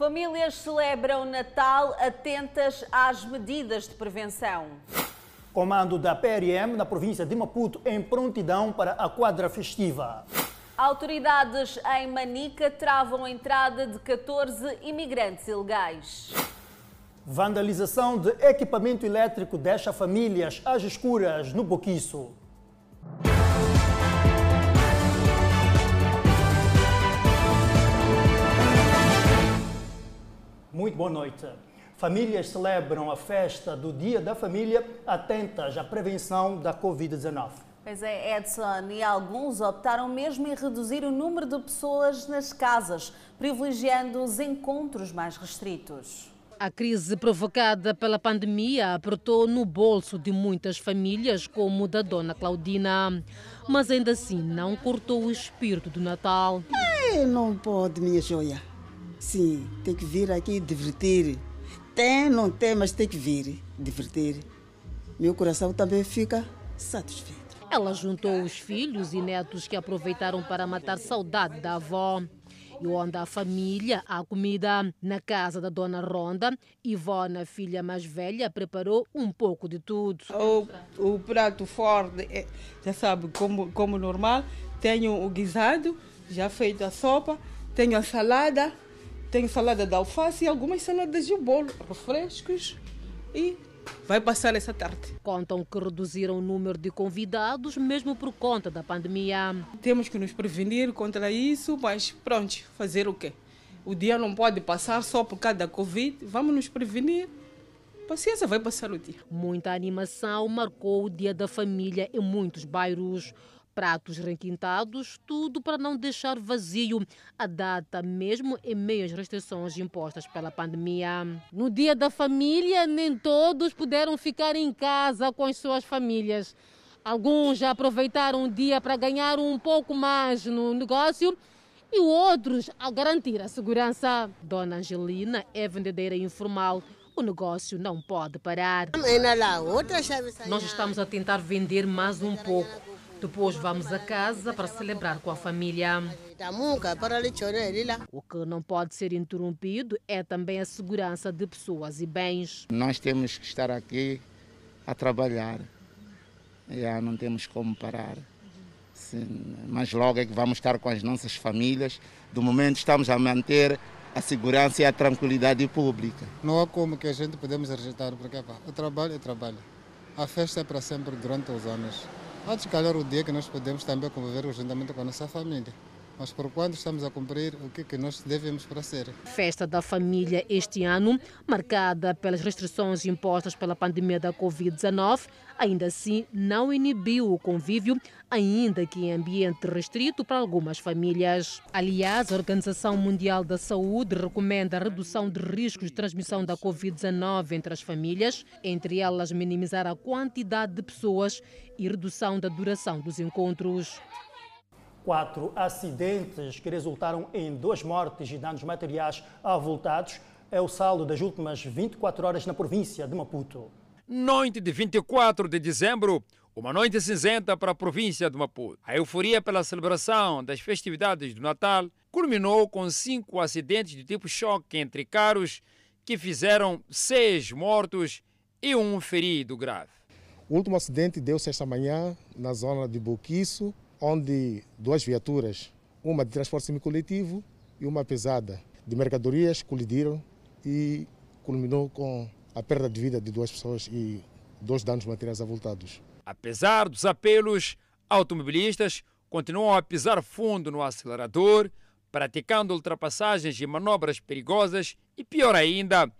Famílias celebram Natal atentas às medidas de prevenção. Comando da PRM na província de Maputo em prontidão para a quadra festiva. Autoridades em Manica travam a entrada de 14 imigrantes ilegais. Vandalização de equipamento elétrico deixa famílias às escuras no Boquiço. Muito boa noite. Famílias celebram a festa do Dia da Família atentas à prevenção da Covid-19. Pois é, Edson, e alguns optaram mesmo em reduzir o número de pessoas nas casas, privilegiando os encontros mais restritos. A crise provocada pela pandemia apertou no bolso de muitas famílias, como o da dona Claudina. Mas ainda assim não cortou o espírito do Natal. Ei, não pode, minha joia. Sim, tem que vir aqui divertir. Tem, não tem, mas tem que vir divertir. Meu coração também fica satisfeito. Ela juntou os filhos e netos que aproveitaram para matar saudade da avó. E onde a família, a comida na casa da dona Ronda, Ivona, filha mais velha, preparou um pouco de tudo. O, o prato forte, é, já sabe, como, como normal, tenho o guisado, já feito a sopa, tenho a salada, tenho salada de alface e algumas saladas de bolo, refrescos e vai passar essa tarde. Contam que reduziram o número de convidados, mesmo por conta da pandemia. Temos que nos prevenir contra isso, mas pronto, fazer o quê? O dia não pode passar só por causa da Covid, vamos nos prevenir. Paciência, vai passar o dia. Muita animação marcou o Dia da Família em muitos bairros pratos requintados, tudo para não deixar vazio a data, mesmo em meio às restrições impostas pela pandemia. No dia da família, nem todos puderam ficar em casa com as suas famílias. Alguns já aproveitaram o dia para ganhar um pouco mais no negócio e outros a garantir a segurança. Dona Angelina é vendedeira informal. O negócio não pode parar. Nós estamos a tentar vender mais um pouco. Depois vamos a casa para celebrar com a família. O que não pode ser interrompido é também a segurança de pessoas e bens. Nós temos que estar aqui a trabalhar. Já não temos como parar. Sim, mas logo é que vamos estar com as nossas famílias. Do momento estamos a manter a segurança e a tranquilidade pública. Não há como que a gente podemos rejeitar, porque pá, o trabalho é trabalho. A festa é para sempre durante os anos. De calhar o dia que nós podemos também conviver juntamente com a nossa família. Mas por quando estamos a cumprir o que, que nós devemos para ser. Festa da família este ano, marcada pelas restrições impostas pela pandemia da Covid-19, ainda assim não inibiu o convívio, ainda que em ambiente restrito para algumas famílias. Aliás, a Organização Mundial da Saúde recomenda a redução de riscos de transmissão da Covid-19 entre as famílias, entre elas minimizar a quantidade de pessoas e redução da duração dos encontros. Quatro acidentes que resultaram em duas mortes e danos materiais avultados é o saldo das últimas 24 horas na província de Maputo. Noite de 24 de dezembro, uma noite cinzenta para a província de Maputo. A euforia pela celebração das festividades do Natal culminou com cinco acidentes de tipo choque entre carros que fizeram seis mortos e um ferido grave. O último acidente deu-se esta manhã na zona de Boquiço, onde duas viaturas, uma de transporte semicoletivo e uma pesada de mercadorias, colidiram e culminou com a perda de vida de duas pessoas e dois danos materiais avultados. Apesar dos apelos, automobilistas continuam a pisar fundo no acelerador, praticando ultrapassagens e manobras perigosas e, pior ainda,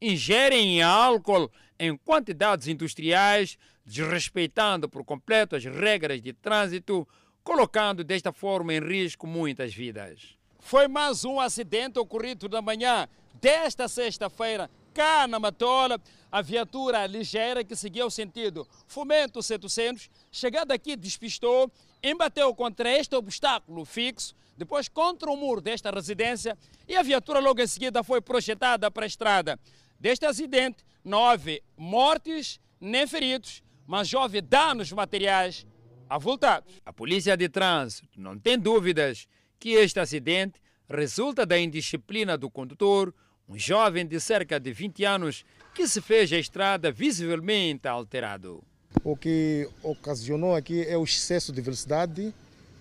ingerem álcool em quantidades industriais, desrespeitando por completo as regras de trânsito, colocando desta forma em risco muitas vidas. Foi mais um acidente ocorrido na manhã desta sexta-feira, cá na Matola. A viatura ligeira que seguia o sentido Fomento 700, chegada aqui, despistou, embateu contra este obstáculo fixo, depois contra o muro desta residência e a viatura logo em seguida foi projetada para a estrada. Deste acidente, nove mortes, nem feridos, mas houve danos materiais avultados. A polícia de trânsito não tem dúvidas que este acidente resulta da indisciplina do condutor, um jovem de cerca de 20 anos que se fez a estrada visivelmente alterado. O que ocasionou aqui é o excesso de velocidade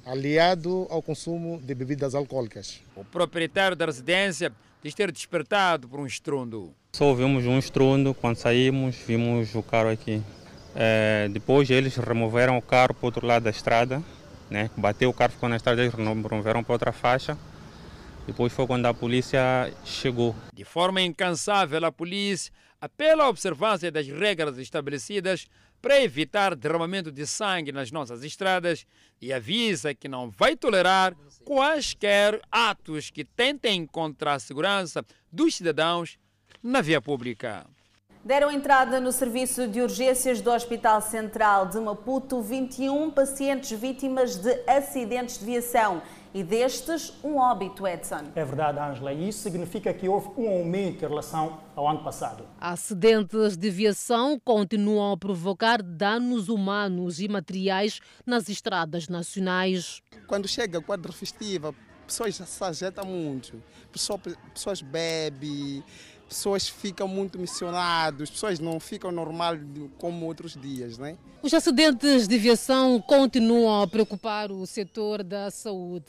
aliado ao consumo de bebidas alcoólicas. O proprietário da residência diz ter despertado por um estrondo. Só ouvimos um estrondo, quando saímos vimos o carro aqui. É, depois eles removeram o carro para o outro lado da estrada, né? bateu o carro, ficou na estrada, eles removeram para outra faixa. Depois foi quando a polícia chegou. De forma incansável, a polícia apela à observância das regras estabelecidas para evitar derramamento de sangue nas nossas estradas e avisa que não vai tolerar quaisquer atos que tentem contra a segurança dos cidadãos na via pública. Deram entrada no serviço de urgências do Hospital Central de Maputo 21 pacientes vítimas de acidentes de viação e destes, um óbito, Edson. É verdade, Ângela, e isso significa que houve um aumento em relação ao ano passado. Acidentes de viação continuam a provocar danos humanos e materiais nas estradas nacionais. Quando chega o quadro festivo, pessoas se agitam muito, pessoas, pessoas bebem, pessoas ficam muito missionadas, pessoas não ficam normal como outros dias, né? Os acidentes de viação continuam a preocupar o setor da saúde.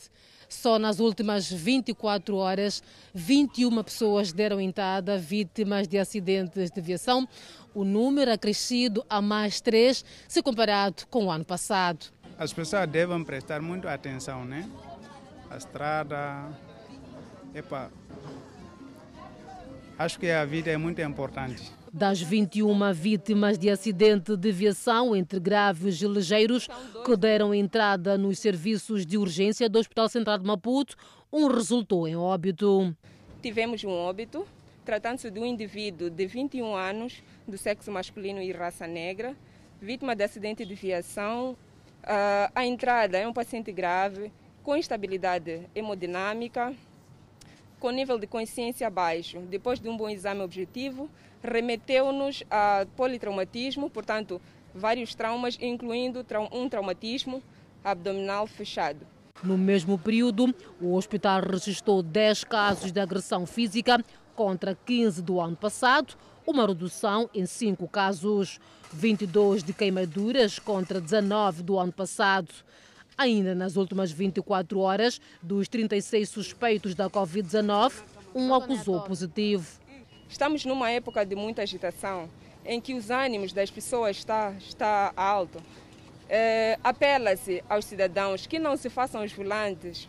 Só nas últimas 24 horas, 21 pessoas deram entrada vítimas de acidentes de viação. O número acrescido a mais três se comparado com o ano passado. As pessoas devem prestar muito atenção, né? A estrada, epa, acho que a vida é muito importante. Das 21 vítimas de acidente de viação, entre graves e ligeiros, que deram entrada nos serviços de urgência do Hospital Central de Maputo, um resultou em óbito. Tivemos um óbito, tratando-se de um indivíduo de 21 anos, do sexo masculino e raça negra, vítima de acidente de viação. a entrada é um paciente grave, com instabilidade hemodinâmica, com nível de consciência baixo. Depois de um bom exame objetivo, remeteu-nos a politraumatismo, portanto, vários traumas, incluindo um traumatismo abdominal fechado. No mesmo período, o hospital registrou 10 casos de agressão física contra 15 do ano passado, uma redução em 5 casos, 22 de queimaduras contra 19 do ano passado. Ainda nas últimas 24 horas, dos 36 suspeitos da Covid-19, um acusou positivo. Estamos numa época de muita agitação, em que os ânimos das pessoas está, está alto. É, Apela-se aos cidadãos que não se façam os volantes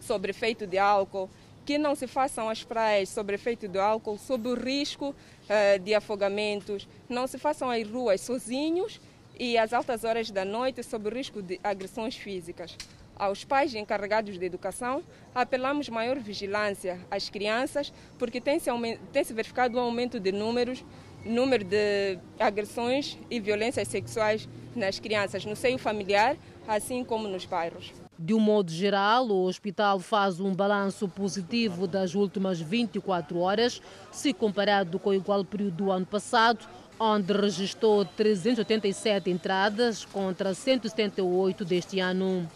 sobre efeito de álcool, que não se façam as praias sobre efeito de álcool, sob o risco é, de afogamentos, não se façam as ruas sozinhos e às altas horas da noite sob o risco de agressões físicas. Aos pais encarregados de educação, apelamos maior vigilância às crianças, porque tem-se tem -se verificado um aumento de números, número de agressões e violências sexuais nas crianças, no seio familiar, assim como nos bairros. De um modo geral, o hospital faz um balanço positivo das últimas 24 horas, se comparado com o igual período do ano passado, onde registrou 387 entradas contra 178 deste ano.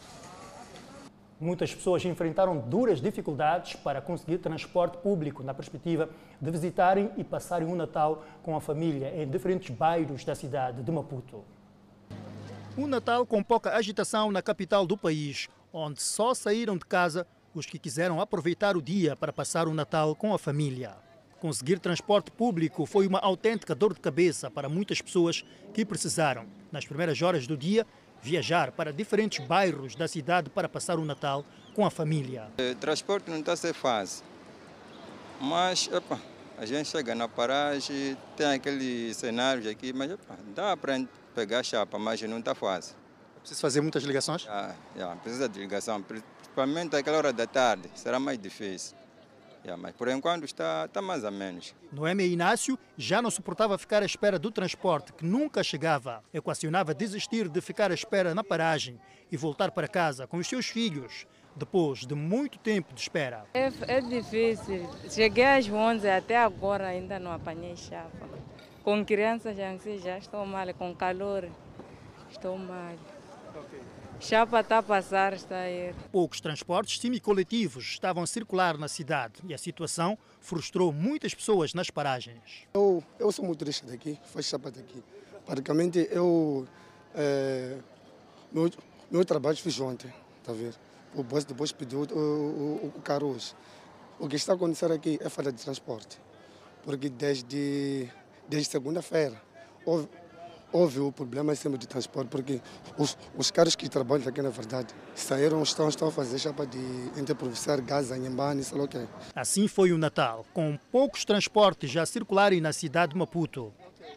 Muitas pessoas enfrentaram duras dificuldades para conseguir transporte público na perspectiva de visitarem e passarem um Natal com a família em diferentes bairros da cidade de Maputo. Um Natal com pouca agitação na capital do país, onde só saíram de casa os que quiseram aproveitar o dia para passar o Natal com a família. Conseguir transporte público foi uma autêntica dor de cabeça para muitas pessoas que precisaram, nas primeiras horas do dia, viajar para diferentes bairros da cidade para passar o Natal com a família. O eh, transporte não está a ser fácil, mas epa, a gente chega na paragem, tem aqueles cenários aqui, mas epa, dá para pegar chapa, mas não está fácil. Precisa fazer muitas ligações? Ah, yeah, precisa de ligação, principalmente aquela hora da tarde, será mais difícil. Yeah, mas por enquanto está, está mais ou menos. Noemi Inácio já não suportava ficar à espera do transporte, que nunca chegava. Equacionava desistir de ficar à espera na paragem e voltar para casa com os seus filhos, depois de muito tempo de espera. É, é difícil. Cheguei às 11, até agora ainda não apanhei chapa. Com crianças já, já estou mal, com calor estou mal. Chapa está a passar, está a ir. Poucos transportes semicoletivos estavam a circular na cidade e a situação frustrou muitas pessoas nas paragens. Eu, eu sou motorista daqui, faz chapa daqui. Praticamente eu. É, meu, meu trabalho fiz ontem, tá vendo? O boss depois pediu o, o, o carro hoje. O que está acontecendo aqui é falta de transporte. Porque desde, desde segunda-feira houve, houve o problema sempre de transporte, porque os, os caras que trabalham aqui, na verdade, saíram, estão, estão a fazer chapa de interprovinciar gás, anhambane, sei lá o que. Assim foi o Natal, com poucos transportes a circularem na cidade de Maputo.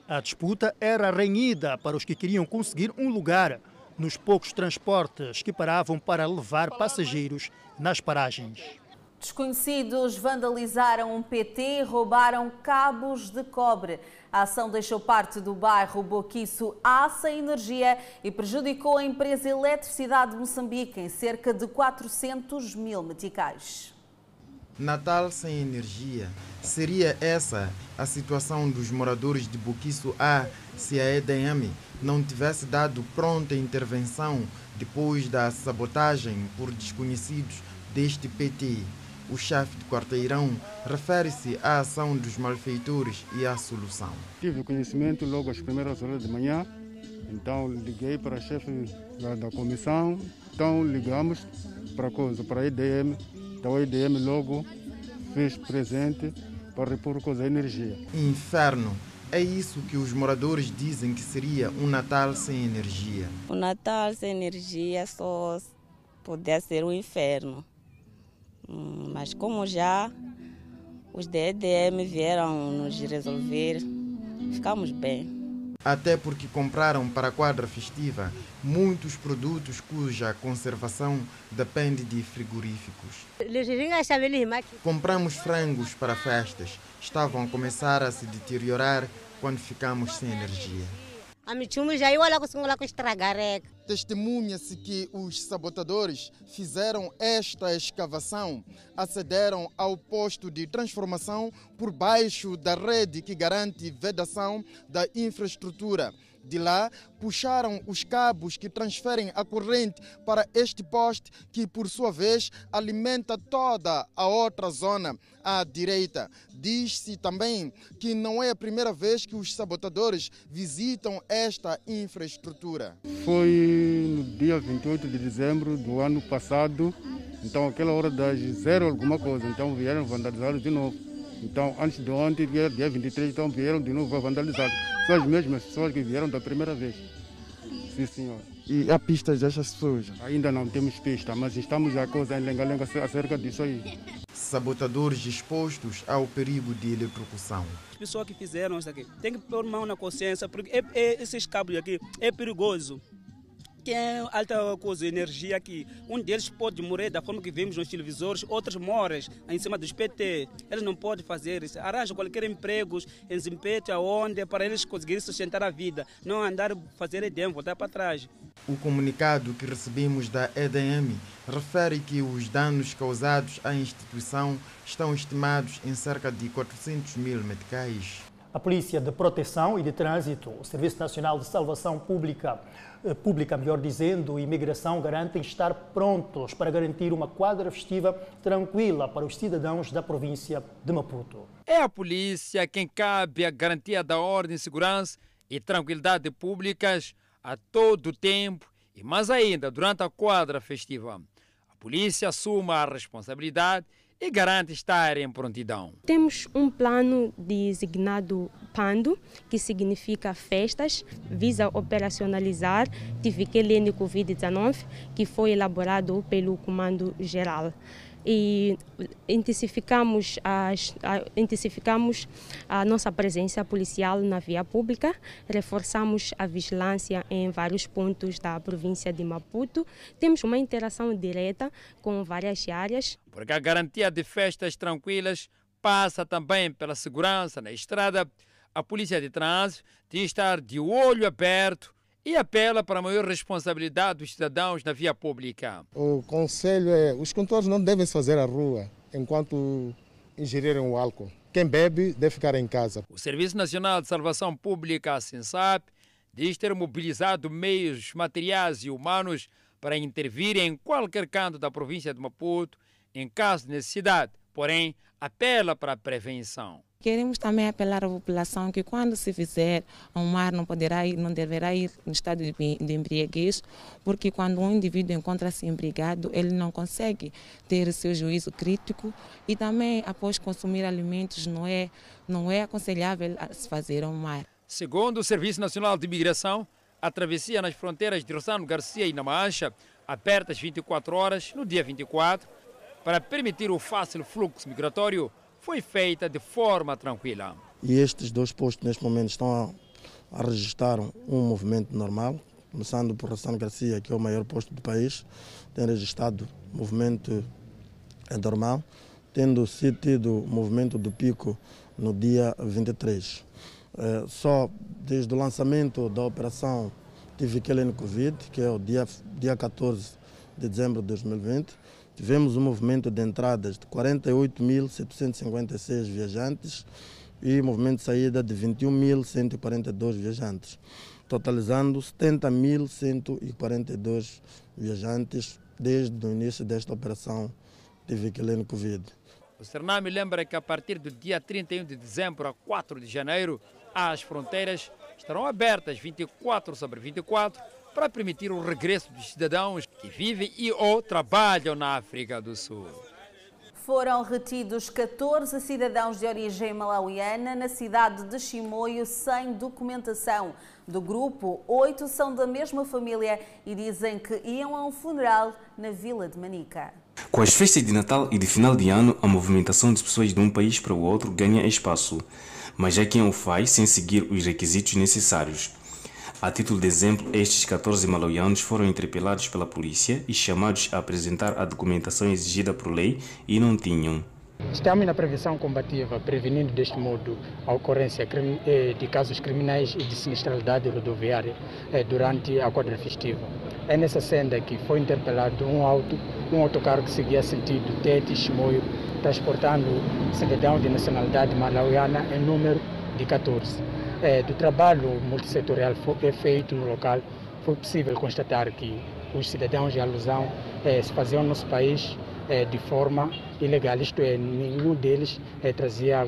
A disputa era renhida para os que queriam conseguir um lugar nos poucos transportes que paravam para levar passageiros nas paragens. Desconhecidos vandalizaram um PT e roubaram cabos de cobre. A ação deixou parte do bairro Boquiço A sem energia e prejudicou a empresa Eletricidade de Moçambique em cerca de 400 mil meticais. Natal sem energia. Seria essa a situação dos moradores de Boquiço A se a EDM não tivesse dado pronta intervenção depois da sabotagem por desconhecidos deste PT. O chefe de quarteirão refere-se à ação dos malfeitores e à solução. Tive conhecimento logo às primeiras horas de manhã, então liguei para a chefe da, comissão, então ligamos para a coisa, para a EDM, então a EDM logo fez presente para repor coisa, a energia. Inferno. É isso que os moradores dizem que seria um Natal sem energia. O Natal sem energia só poderia ser um inferno. Hum, mas como já os DEDM vieram nos resolver, ficamos bem. Até porque compraram para a quadra festiva muitos produtos cuja conservação depende de frigoríficos. Compramos frangos para festas. Estavam a começar a se deteriorar quando ficamos sem energia. Testemunha-se que os sabotadores fizeram esta escavação, acederam ao posto de transformação por baixo da rede que garante vedação da infraestrutura. De lá, puxaram os cabos que transferem a corrente para este poste, que por sua vez alimenta toda a outra zona à direita. Diz-se também que não é a primeira vez que os sabotadores visitam esta infraestrutura. Foi no dia 28 de dezembro do ano passado, então aquela hora das zero alguma coisa, então vieram vandalizar de novo. Então, antes de ontem, dia 23, então vieram de novo vandalizar. São as mesmas pessoas que vieram da primeira vez. Sim, senhor. E a pista destas pessoas? Ainda não temos pista, mas estamos a coisa em lenga-lenga acerca disso aí. Sabotadores expostos ao perigo de eletrocução. As pessoas que fizeram isso aqui têm que pôr mão na consciência, porque é, é, esses cabos aqui é perigoso tem alta coisa, energia aqui. Um deles pode morrer da forma que vemos nos televisores, outros morrem em cima dos PT. Eles não podem fazer isso. Arranjam qualquer emprego em Zimpete, aonde, para eles conseguirem sustentar a vida. Não andar fazer EDM, voltar para trás. O comunicado que recebemos da EDM refere que os danos causados à instituição estão estimados em cerca de 400 mil meticais. A Polícia de Proteção e de Trânsito, o Serviço Nacional de Salvação Pública, Pública, melhor dizendo, e Imigração garantem estar prontos para garantir uma quadra festiva tranquila para os cidadãos da província de Maputo. É a polícia quem cabe a garantia da ordem, segurança e tranquilidade públicas a todo tempo e mais ainda durante a quadra festiva. A polícia assume a responsabilidade e garante estar em prontidão. Temos um plano designado PANDO, que significa festas, visa operacionalizar TVQLN Covid-19, que foi elaborado pelo Comando Geral e intensificamos, as, a, intensificamos a nossa presença policial na via pública, reforçamos a vigilância em vários pontos da província de Maputo, temos uma interação direta com várias áreas. Porque a garantia de festas tranquilas passa também pela segurança na estrada, a Polícia de Trânsito tem de estar de olho aberto e apela para a maior responsabilidade dos cidadãos na via pública. O conselho é: os condutores não devem fazer à rua enquanto ingerirem o álcool. Quem bebe deve ficar em casa. O Serviço Nacional de Salvação Pública, a SENSAP, diz ter mobilizado meios materiais e humanos para intervir em qualquer canto da província de Maputo em caso de necessidade, porém apela para a prevenção. Queremos também apelar à população que quando se fizer ao mar não poderá ir, não deverá ir no estado de, embriaguez, porque quando um indivíduo encontra-se embriagado, ele não consegue ter seu juízo crítico e também após consumir alimentos não é não é aconselhável se fazer ao mar. Segundo o Serviço Nacional de Imigração, a travessia nas fronteiras de Rossano Garcia e Namancha, abertas 24 horas no dia 24, para permitir o fácil fluxo migratório, foi feita de forma tranquila. E estes dois postos, neste momento, estão a, a registrar um movimento normal, começando por Rossano Garcia, que é o maior posto do país, tem registrado movimento normal, tendo sido tido movimento do pico no dia 23. É, só desde o lançamento da operação Tive Kellen Covid, que é o dia, dia 14 de dezembro de 2020, tivemos um movimento de entradas de 48.756 viajantes e movimento de saída de 21.142 viajantes, totalizando 70.142 viajantes desde o início desta operação Tive Kellen Covid. O Sername lembra que a partir do dia 31 de dezembro a 4 de janeiro, as fronteiras estarão abertas 24 sobre 24 para permitir o regresso dos cidadãos que vivem e ou trabalham na África do Sul. Foram retidos 14 cidadãos de origem malauiana na cidade de Chimoio sem documentação. Do grupo, oito são da mesma família e dizem que iam a um funeral na vila de Manica. Com as festas de Natal e de final de ano, a movimentação de pessoas de um país para o outro ganha espaço, mas há quem o faz sem seguir os requisitos necessários. A título de exemplo, estes 14 malauianos foram interpelados pela polícia e chamados a apresentar a documentação exigida por lei e não tinham. Estamos na prevenção combativa, prevenindo deste modo a ocorrência de casos criminais e de sinistralidade rodoviária durante a quadra festiva. É nessa senda que foi interpelado um auto, um autocarro que seguia sentido Tete Chimoio, transportando cidadão de nacionalidade malauiana em número de 14. É, do trabalho multissetorial foi feito no local, foi possível constatar que os cidadãos de alusão é, se faziam no nosso país é, de forma ilegal, isto é, nenhum deles trazia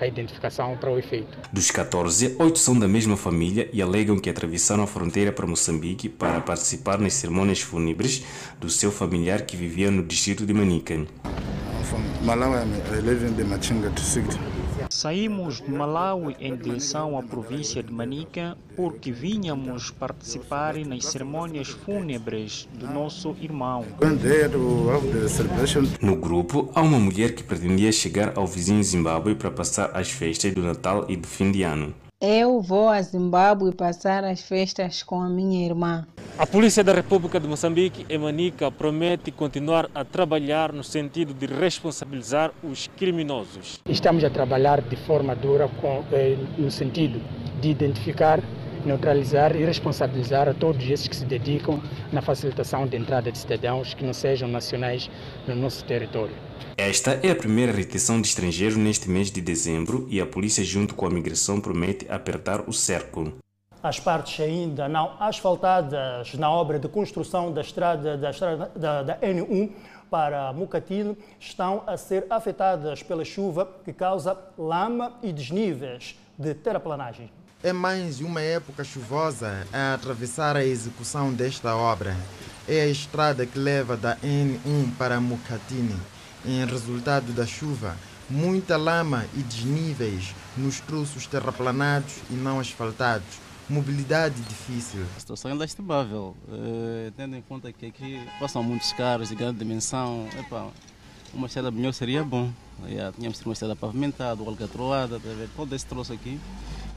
a identificação para o efeito. Dos 14, oito são da mesma família e alegam que atravessaram a fronteira para Moçambique para participar nas cerimônias fúnebres do seu familiar que vivia no distrito de Manica. Malawi, I live in the Machinga district. Saímos de Malawi em direção à província de Manica porque vínhamos participar nas cerimônias fúnebres do nosso irmão. No grupo, há uma mulher que pretendia chegar ao vizinho Zimbábue para passar as festas do Natal e do fim de ano. Eu vou a Zimbábue passar as festas com a minha irmã. A Polícia da República de Moçambique, em Manica, promete continuar a trabalhar no sentido de responsabilizar os criminosos. Estamos a trabalhar de forma dura com, eh, no sentido de identificar, neutralizar e responsabilizar a todos esses que se dedicam na facilitação de entrada de cidadãos que não sejam nacionais no nosso território. Esta é a primeira retenção de estrangeiros neste mês de dezembro e a polícia, junto com a migração, promete apertar o cerco. As partes ainda não asfaltadas na obra de construção da estrada da, estrada, da, da N1 para Mucatino estão a ser afetadas pela chuva que causa lama e desníveis de terraplanagem. É mais uma época chuvosa a atravessar a execução desta obra. É a estrada que leva da N1 para Mucatini. Em resultado da chuva, muita lama e desníveis nos troços terraplanados e não asfaltados. Mobilidade difícil. A situação é lastimável, eh, tendo em conta que aqui passam muitos carros de grande dimensão. Epa, uma estrada melhor seria bom. Já, tínhamos uma estrada pavimentada, alcatroada, todo esse troço aqui,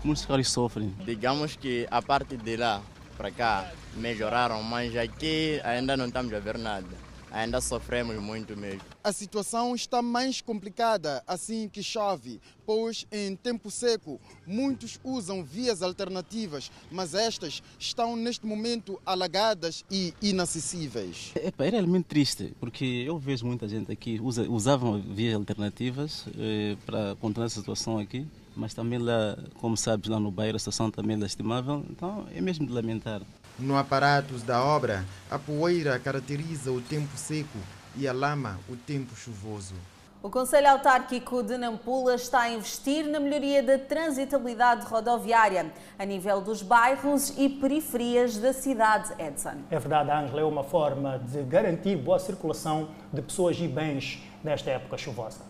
muitos carros sofrem. Digamos que a parte de lá para cá melhoraram, mas aqui ainda não estamos a ver nada ainda sofremos muito mesmo. A situação está mais complicada assim que chove, pois em tempo seco muitos usam vias alternativas, mas estas estão neste momento alagadas e inacessíveis. É, é realmente triste, porque eu vejo muita gente aqui usa, usavam vias alternativas eh, para controlar a situação aqui, mas também lá, como sabes, lá no bairro a situação também é lastimável, então é mesmo de lamentar. No aparato da obra, a poeira caracteriza o tempo seco e a lama o tempo chuvoso. O Conselho Autárquico de Nampula está a investir na melhoria da transitabilidade rodoviária a nível dos bairros e periferias da cidade, Edson. É verdade, Ângela, é uma forma de garantir boa circulação de pessoas e bens nesta época chuvosa.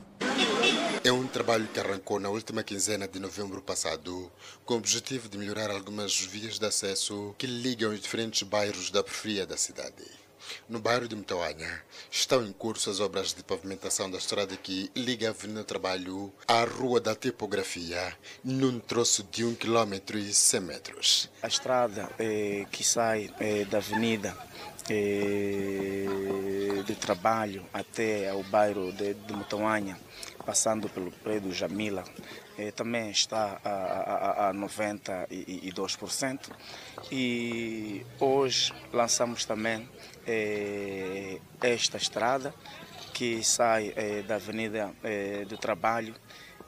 É um trabalho que arrancou na última quinzena de novembro passado, com o objetivo de melhorar algumas vias de acesso que ligam os diferentes bairros da periferia da cidade. No bairro de Mtauanha, estão em curso as obras de pavimentação da estrada que liga a Avenida Trabalho à Rua da Tipografia, num troço de 1 km e 100 metros. A estrada eh, que sai eh, da Avenida eh, de Trabalho até o bairro de, de Mtauanha, passando pelo prédio Jamila, eh, também está a, a, a 92%. E hoje lançamos também eh, esta estrada que sai eh, da Avenida eh, do Trabalho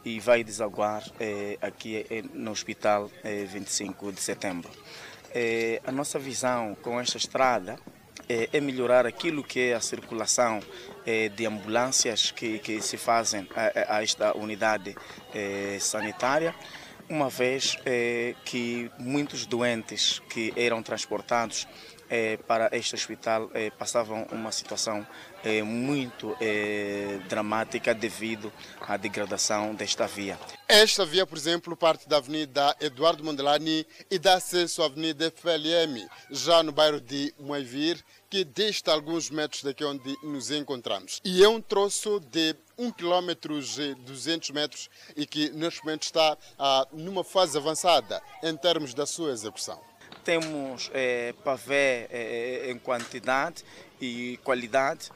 e vai desaguar eh, aqui eh, no Hospital 25 de Setembro. a nossa visão com esta estrada é melhorar aquilo que é a circulação de ambulâncias que, que se fazem a, a esta unidade sanitária, uma vez que muitos doentes que eram transportados eh, para este hospital eh, passavam uma situação eh, muito dramática devido à degradação desta via. Esta via, por exemplo, parte da Avenida Eduardo Mondelani e dá acesso à Avenida FLM, já no bairro de Moivir, que dista alguns metros daqui onde nos encontramos. E é um troço de 1 km e 200 metros e que neste momento está ah, numa fase avançada em termos da sua execução temos é, pavé é, em quantidade e qualidade.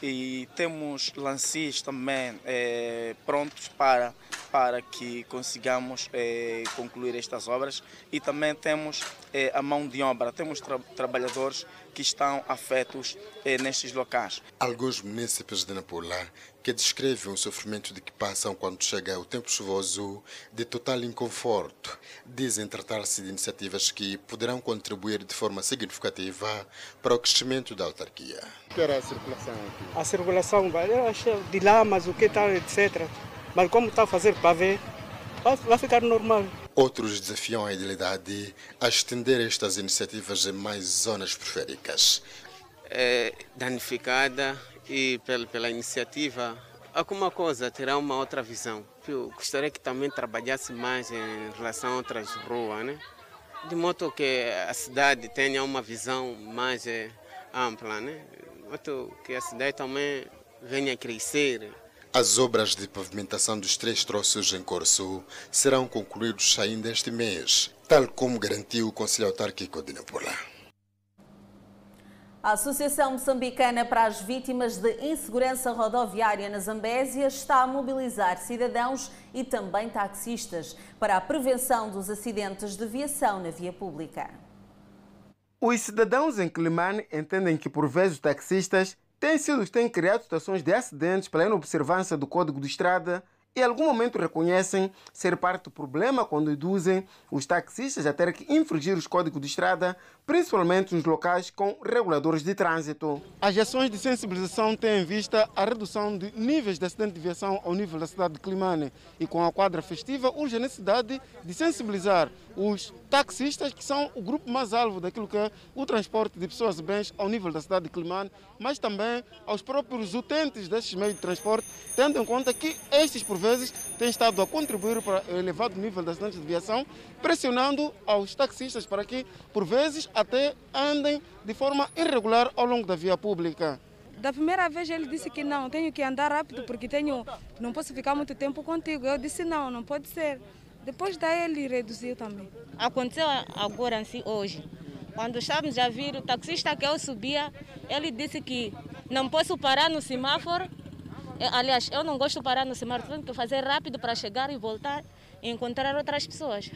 E temos lances também é, prontos para, para que consigamos é, concluir estas obras. E também temos é, a mão de obra, temos tra trabalhadores que estão afetos nestes locais. Alguns municípios de Nampula que descrevem o sofrimento de que passam quando chega o tempo chuvoso de total inconforto. Dizem tratar-se de iniciativas que poderão contribuir de forma significativa para o crescimento da autarquia. Que era a circulação aqui? A circulação vai de lamas, o que tal, etc. Mas como está a fazer para ver, vai ficar normal. Outros desafiam a idealidade a estender estas iniciativas em mais zonas periféricas. É danificada e pela, pela iniciativa, alguma coisa terá uma outra visão. Eu gostaria que também trabalhasse mais em relação a outras ruas, né? de modo que a cidade tenha uma visão mais é, ampla, né? de modo que a cidade também venha a crescer. As obras de pavimentação dos três troços em curso serão concluídos ainda este mês, tal como garantiu o Conselho Autárquico de Nampula. A Associação Moçambicana para as Vítimas de Insegurança Rodoviária na Zambésia está a mobilizar cidadãos e também taxistas para a prevenção dos acidentes de viação na via pública. Os cidadãos em Climane entendem que, por vezes, os taxistas têm sido os que têm criado situações de acidentes pela inobservância do Código de Estrada em algum momento reconhecem ser parte do problema quando induzem os taxistas a ter que infringir os códigos de estrada, principalmente nos locais com reguladores de trânsito. As ações de sensibilização têm em vista a redução de níveis de acidente de viação ao nível da cidade de Climane e com a quadra festiva urge a necessidade de sensibilizar os taxistas, que são o grupo mais alvo daquilo que é o transporte de pessoas e bens ao nível da cidade de Climane, mas também aos próprios utentes desses meios de transporte, tendo em conta que estes, por vezes, têm estado a contribuir para o elevado nível de acidentes de viação, pressionando aos taxistas para que, por vezes, até andem de forma irregular ao longo da via pública. Da primeira vez ele disse que não, tenho que andar rápido porque tenho, não posso ficar muito tempo contigo. Eu disse não, não pode ser. Depois daí ele reduziu também. Aconteceu agora assim hoje. Quando estávamos a vir, o taxista que eu subia, ele disse que não posso parar no semáforo. Aliás, eu não gosto de parar no semáforo, tenho que fazer rápido para chegar e voltar encontrar outras pessoas.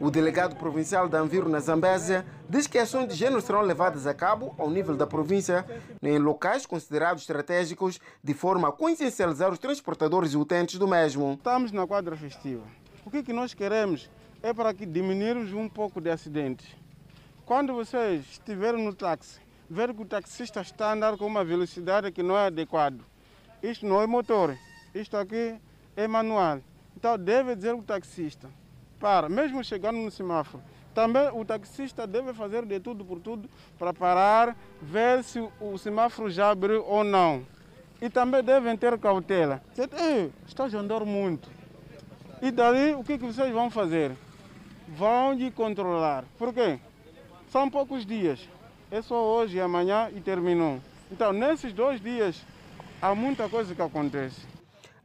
O delegado provincial da Anviro na Zambésia diz que ações de gênero serão levadas a cabo ao nível da província em locais considerados estratégicos de forma a consciencializar os transportadores e utentes do mesmo. Estamos na quadra festiva. O que, que nós queremos é para que diminuirmos um pouco de acidentes. Quando vocês estiverem no táxi, ver que o taxista está a andar com uma velocidade que não é adequada. Isto não é motor, isto aqui é manual. Então deve dizer o taxista, para, mesmo chegando no semáforo, também o taxista deve fazer de tudo por tudo para parar, ver se o semáforo já abriu ou não. E também devem ter cautela. Estás a andar muito. E daí o que, que vocês vão fazer? Vão de controlar. Por quê? São poucos dias. É só hoje amanhã e terminou. Então, nesses dois dias, há muita coisa que acontece.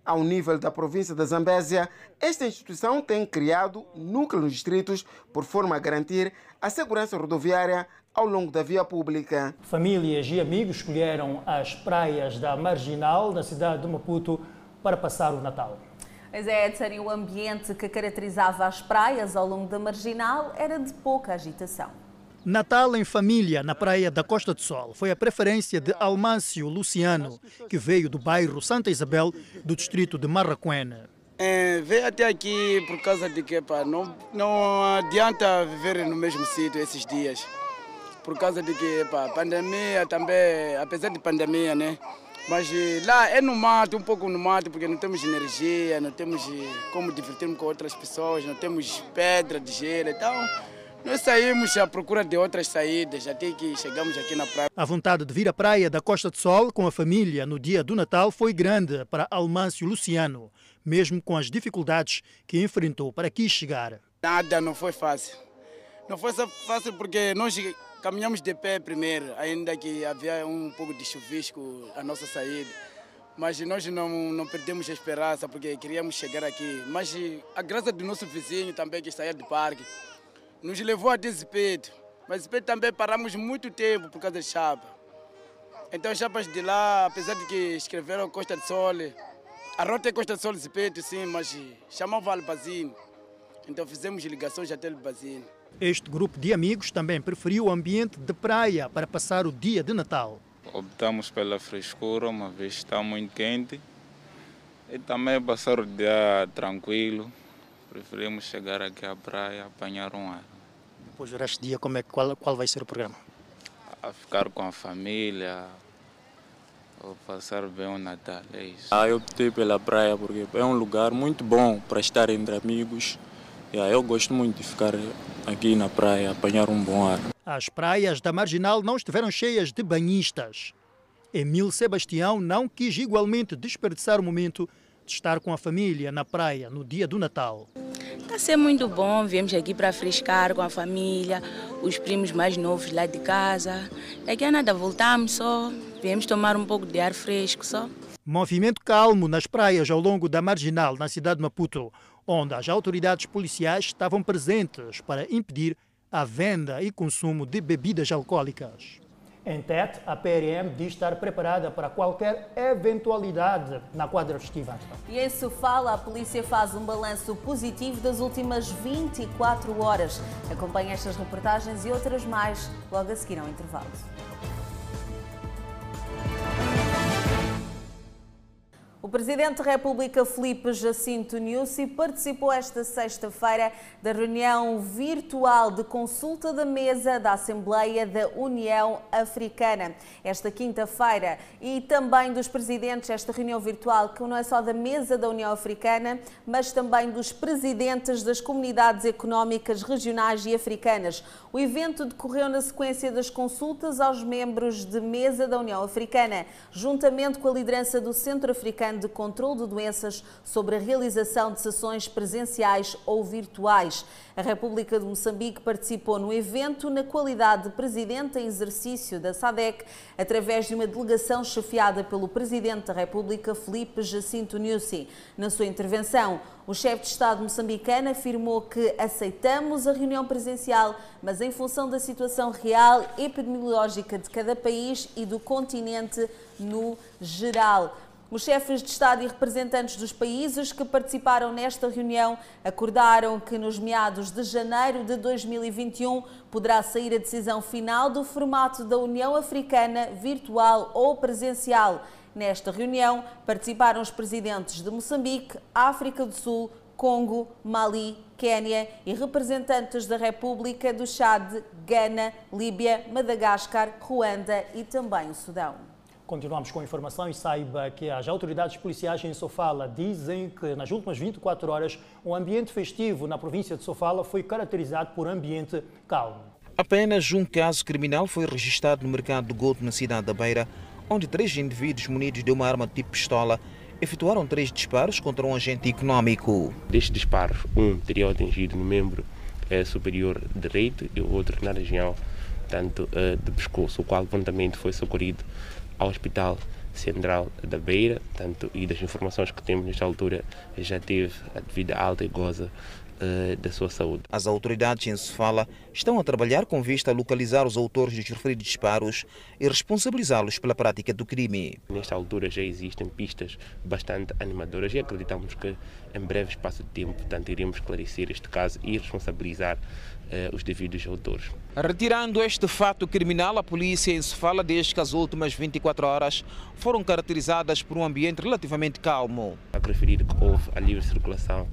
Ao nível da província da Zambésia, esta instituição tem criado núcleos nos distritos por forma a garantir a segurança rodoviária ao longo da via pública. Famílias e amigos escolheram as praias da Marginal, na cidade de Maputo, para passar o Natal. Mas é, Edson, o ambiente que caracterizava as praias ao longo da Marginal era de pouca agitação. Natal em família na praia da Costa do Sol foi a preferência de Almâncio Luciano, que veio do bairro Santa Isabel, do distrito de Marraquena. É, veio até aqui por causa de que pá, não, não adianta viver no mesmo sítio esses dias. Por causa de que pá, pandemia também, apesar de pandemia, né? Mas lá é no mato, um pouco no mato, porque não temos energia, não temos como divertirmos com outras pessoas, não temos pedra de gelo, então nós saímos à procura de outras saídas, até que chegamos aqui na praia. A vontade de vir à praia da Costa do Sol com a família no dia do Natal foi grande para Almâncio Luciano, mesmo com as dificuldades que enfrentou para aqui chegar. Nada, não foi fácil. Não foi fácil porque nós caminhamos de pé primeiro, ainda que havia um pouco de chuvisco a nossa saída. Mas nós não, não perdemos a esperança porque queríamos chegar aqui. Mas a graça do nosso vizinho também que saía do parque nos levou a Despeito. Mas Despeito também paramos muito tempo por causa de chapa. Então, chapas de lá, apesar de que escreveram Costa de Sol, a rota é Costa de Sol Despeito, sim, mas chamavam Albazine. Então, fizemos ligações até Albazine. Este grupo de amigos também preferiu o ambiente de praia para passar o dia de Natal. Optamos pela frescura, uma vez está muito quente. E também passar o dia tranquilo. Preferimos chegar aqui à praia, apanhar um ar. Depois do resto do dia, como é, qual, qual vai ser o programa? A ficar com a família, ou passar bem o Natal, é isso. Ah, eu optei pela praia porque é um lugar muito bom para estar entre amigos. Yeah, eu gosto muito de ficar aqui na praia, apanhar um bom ar. As praias da Marginal não estiveram cheias de banhistas. Emil Sebastião não quis igualmente desperdiçar o momento de estar com a família na praia no dia do Natal. Está ser muito bom, viemos aqui para frescar com a família, os primos mais novos lá de casa. Daqui a nada voltamos só, viemos tomar um pouco de ar fresco só. Movimento calmo nas praias ao longo da Marginal, na cidade de Maputo, onde as autoridades policiais estavam presentes para impedir a venda e consumo de bebidas alcoólicas. Em Tete, a PRM diz estar preparada para qualquer eventualidade na quadra festiva. E em Sofala, a polícia faz um balanço positivo das últimas 24 horas. Acompanhe estas reportagens e outras mais logo a seguir ao intervalo. O Presidente da República, Felipe Jacinto Nussi, participou esta sexta-feira da reunião virtual de consulta da mesa da Assembleia da União Africana. Esta quinta-feira e também dos presidentes, esta reunião virtual, que não é só da mesa da União Africana, mas também dos presidentes das comunidades económicas regionais e africanas. O evento decorreu na sequência das consultas aos membros de mesa da União Africana, juntamente com a liderança do Centro Africano de Controlo de Doenças sobre a realização de sessões presenciais ou virtuais. A República de Moçambique participou no evento na qualidade de presidente em exercício da SADEC, através de uma delegação chefiada pelo Presidente da República, Felipe Jacinto Nussi. Na sua intervenção, o chefe de Estado moçambicano afirmou que aceitamos a reunião presencial, mas em função da situação real epidemiológica de cada país e do continente no geral. Os chefes de Estado e representantes dos países que participaram nesta reunião acordaram que nos meados de janeiro de 2021 poderá sair a decisão final do formato da União Africana virtual ou presencial. Nesta reunião participaram os presidentes de Moçambique, África do Sul, Congo, Mali, Quênia e representantes da República do Chad, Gana, Líbia, Madagascar, Ruanda e também o Sudão. Continuamos com a informação e saiba que as autoridades policiais em Sofala dizem que nas últimas 24 horas o ambiente festivo na província de Sofala foi caracterizado por ambiente calmo. Apenas um caso criminal foi registrado no mercado de Goto, na cidade da Beira, onde três indivíduos munidos de uma arma tipo pistola efetuaram três disparos contra um agente econômico. Destes disparos, um teria atingido no membro eh, superior direito e o outro na região tanto eh, de pescoço, o qual prontamente foi socorrido ao Hospital Central da Beira, tanto e das informações que temos nesta altura já teve a devida alta e goza uh, da sua saúde. As autoridades em Sofala estão a trabalhar com vista a localizar os autores dos referidos disparos e responsabilizá-los pela prática do crime. Nesta altura já existem pistas bastante animadoras e acreditamos que em breve espaço de tempo, portanto, iremos esclarecer este caso e responsabilizar uh, os devidos autores. Retirando este fato criminal, a polícia em Sofala diz que as últimas 24 horas foram caracterizadas por um ambiente relativamente calmo. A referir que houve a livre circulação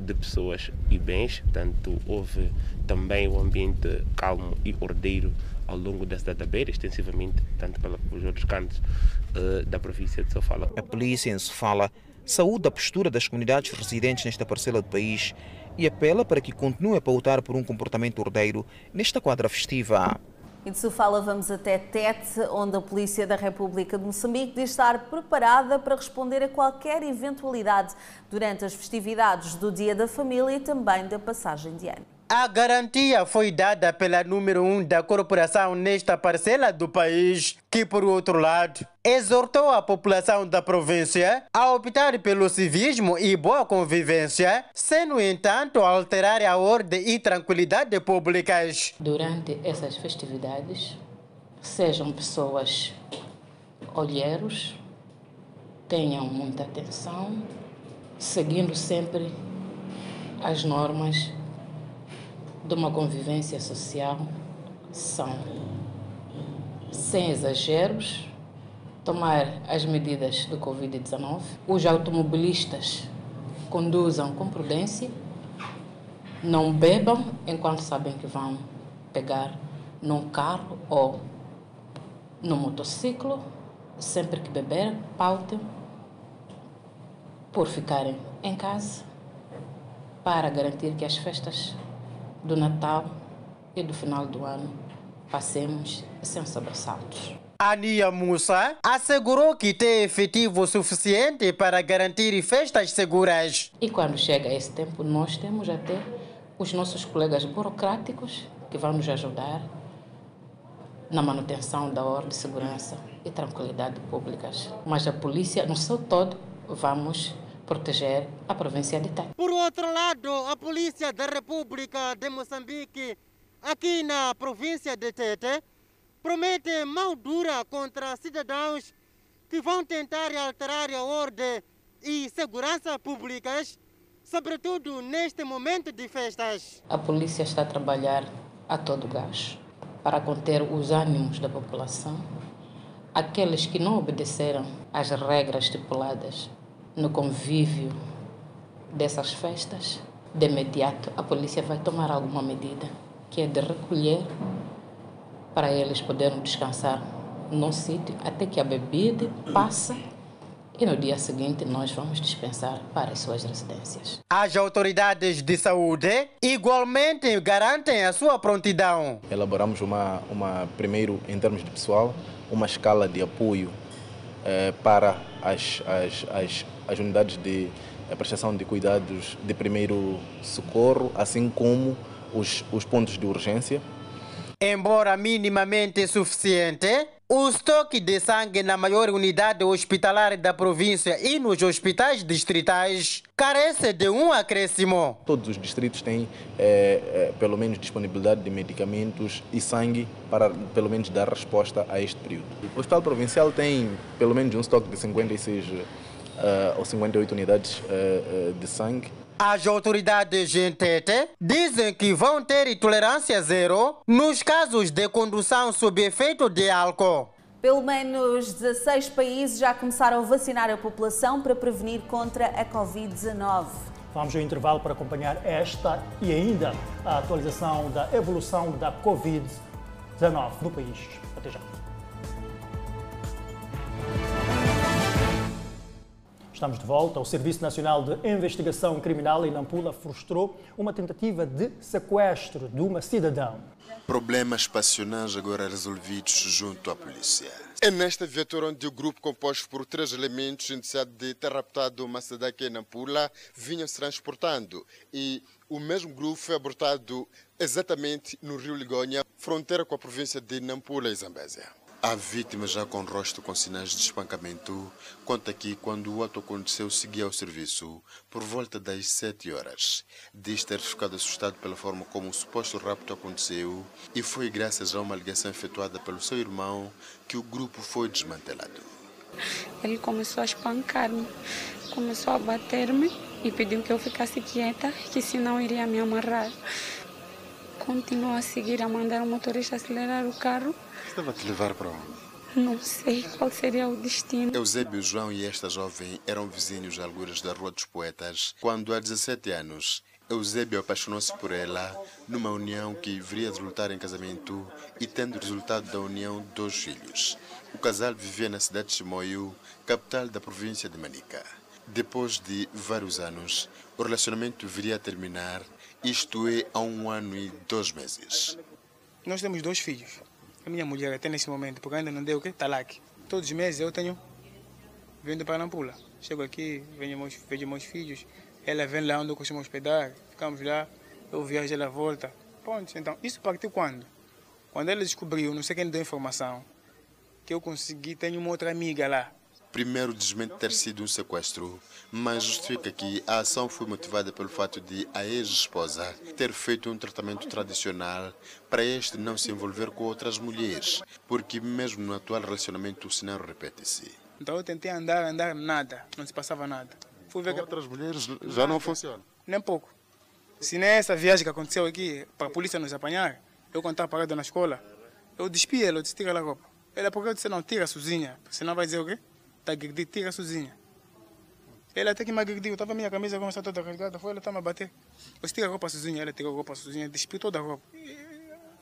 de pessoas e bens, portanto, houve também um ambiente calmo e ordeiro ao longo da cidade da Beira, extensivamente, tanto pelos outros cantos uh, da província de Sofala. A polícia em Sofala saúda a postura das comunidades residentes nesta parcela do país e apela para que continue a pautar por um comportamento ordeiro nesta quadra festiva. E de Sofala vamos até Tete, onde a Polícia da República de Moçambique diz estar preparada para responder a qualquer eventualidade durante as festividades do Dia da Família e também da passagem de ano. A garantia foi dada pela número um da corporação nesta parcela do país, que, por outro lado, exortou a população da província a optar pelo civismo e boa convivência, sem, no entanto, alterar a ordem e tranquilidade públicas. Durante essas festividades, sejam pessoas olheiros, tenham muita atenção, seguindo sempre as normas de uma convivência social são, sem exageros, tomar as medidas do Covid-19. Os automobilistas conduzam com prudência, não bebam enquanto sabem que vão pegar num carro ou no motociclo. Sempre que beber, pautem por ficarem em casa para garantir que as festas do Natal e do final do ano passemos sem sobressaltos. Ania Musa assegurou que tem efetivo suficiente para garantir festas seguras. E quando chega esse tempo, nós temos até os nossos colegas burocráticos que vão nos ajudar na manutenção da ordem, segurança e tranquilidade públicas. Mas a polícia, no seu todo, vamos proteger a província de Tete. Por outro lado, a Polícia da República de Moçambique, aqui na província de Tete, promete mão dura contra cidadãos que vão tentar alterar a ordem e segurança públicas, sobretudo neste momento de festas. A polícia está a trabalhar a todo gás para conter os ânimos da população, aqueles que não obedeceram às regras estipuladas no convívio dessas festas, de imediato a polícia vai tomar alguma medida, que é de recolher para eles poderem descansar num sítio até que a bebida passe e no dia seguinte nós vamos dispensar para as suas residências. As autoridades de saúde igualmente garantem a sua prontidão. Elaboramos uma, uma primeiro, em termos de pessoal, uma escala de apoio eh, para as, as, as, as unidades de prestação de cuidados de primeiro socorro, assim como os, os pontos de urgência. Embora minimamente suficiente, o estoque de sangue na maior unidade hospitalar da província e nos hospitais distritais carece de um acréscimo. Todos os distritos têm, é, é, pelo menos, disponibilidade de medicamentos e sangue para, pelo menos, dar resposta a este período. O Hospital Provincial tem, pelo menos, um estoque de 56 uh, ou 58 unidades uh, de sangue as autoridades em Tete dizem que vão ter tolerância zero nos casos de condução sob efeito de álcool. Pelo menos 16 países já começaram a vacinar a população para prevenir contra a Covid-19. Vamos ao intervalo para acompanhar esta e ainda a atualização da evolução da Covid-19 no país. Até já. Estamos de volta. O Serviço Nacional de Investigação Criminal em Nampula frustrou uma tentativa de sequestro de uma cidadã. Problemas passionais agora resolvidos junto à polícia. É nesta viatura onde o grupo composto por três elementos indiciado de ter raptado uma cidade aqui em Nampula vinham se transportando e o mesmo grupo foi abortado exatamente no Rio Ligonha, fronteira com a província de Nampula e Zambésia. A vítima, já com rosto com sinais de espancamento, conta que quando o ato aconteceu seguia ao serviço por volta das 7 horas. Diz ter ficado assustado pela forma como o suposto rapto aconteceu e foi graças a uma ligação efetuada pelo seu irmão que o grupo foi desmantelado. Ele começou a espancar-me, começou a bater-me e pediu que eu ficasse quieta, que senão iria me amarrar. Continuou a seguir, a mandar o motorista acelerar o carro. Estava a te levar para onde? Não sei qual seria o destino. Eusébio João e esta jovem eram vizinhos de algures da Rua dos Poetas, quando há 17 anos Eusébio apaixonou-se por ela numa união que viria a resultar em casamento e tendo resultado da união dois filhos. O casal vivia na cidade de Chimoio, capital da província de Manica. Depois de vários anos, o relacionamento viria a terminar, isto é, há um ano e dois meses. Nós temos dois filhos. A minha mulher até nesse momento, porque ainda não deu o quê? Talac. Todos os meses eu tenho vindo para Nampula. Chego aqui, venho meus, vejo meus filhos, ela vem lá onde eu costumo hospedar, ficamos lá, eu viajo, ela volta. Pronto, então, isso partiu quando? Quando ela descobriu, não sei quem deu informação, que eu consegui, tenho uma outra amiga lá. Primeiro desmente ter sido um sequestro, mas justifica que a ação foi motivada pelo fato de a ex-esposa ter feito um tratamento tradicional para este não se envolver com outras mulheres, porque mesmo no atual relacionamento o cenário repete-se. Então eu tentei andar, andar, nada, não se passava nada. Fui ver com outras mulheres já não funciona? Nem pouco. Se nem essa viagem que aconteceu aqui, para a polícia nos apanhar, eu estava parado na escola, eu despi ela, eu disse, tira a roupa. Ela, porque eu disse, não, tira sozinha, senão vai dizer o quê? Está agredindo, tira sozinha. Ela até que me agrediu, estava minha camisa começou toda rasgada, foi ela está me a bater. Eu tira a roupa sozinha, ela tirou a roupa sozinha, despiu toda a roupa.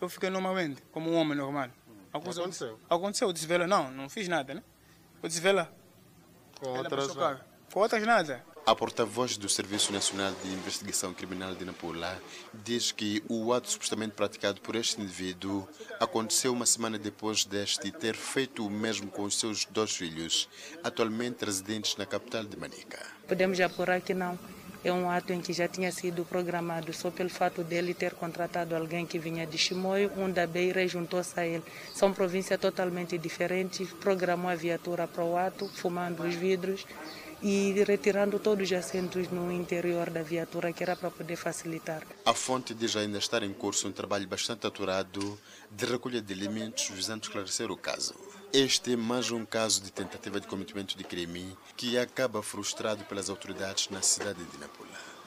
Eu fiquei normalmente, como um homem normal. Aconteceu? Aconteceu, aconteceu eu não, não fiz nada, né? Eu disse, vela. Com ela outras... Com outras nada. A porta-voz do Serviço Nacional de Investigação Criminal de Nampula diz que o ato supostamente praticado por este indivíduo aconteceu uma semana depois deste ter feito o mesmo com os seus dois filhos, atualmente residentes na capital de Manica. Podemos apurar que não. É um ato em que já tinha sido programado só pelo fato dele ter contratado alguém que vinha de Chimoio, um da Beira e juntou-se a ele. São províncias totalmente diferentes, programou a viatura para o ato, fumando os vidros e retirando todos os assentos no interior da viatura, que era para poder facilitar. A fonte diz ainda estar em curso um trabalho bastante aturado de recolha de elementos visando esclarecer o caso. Este é mais um caso de tentativa de cometimento de crime que acaba frustrado pelas autoridades na cidade de Nampula.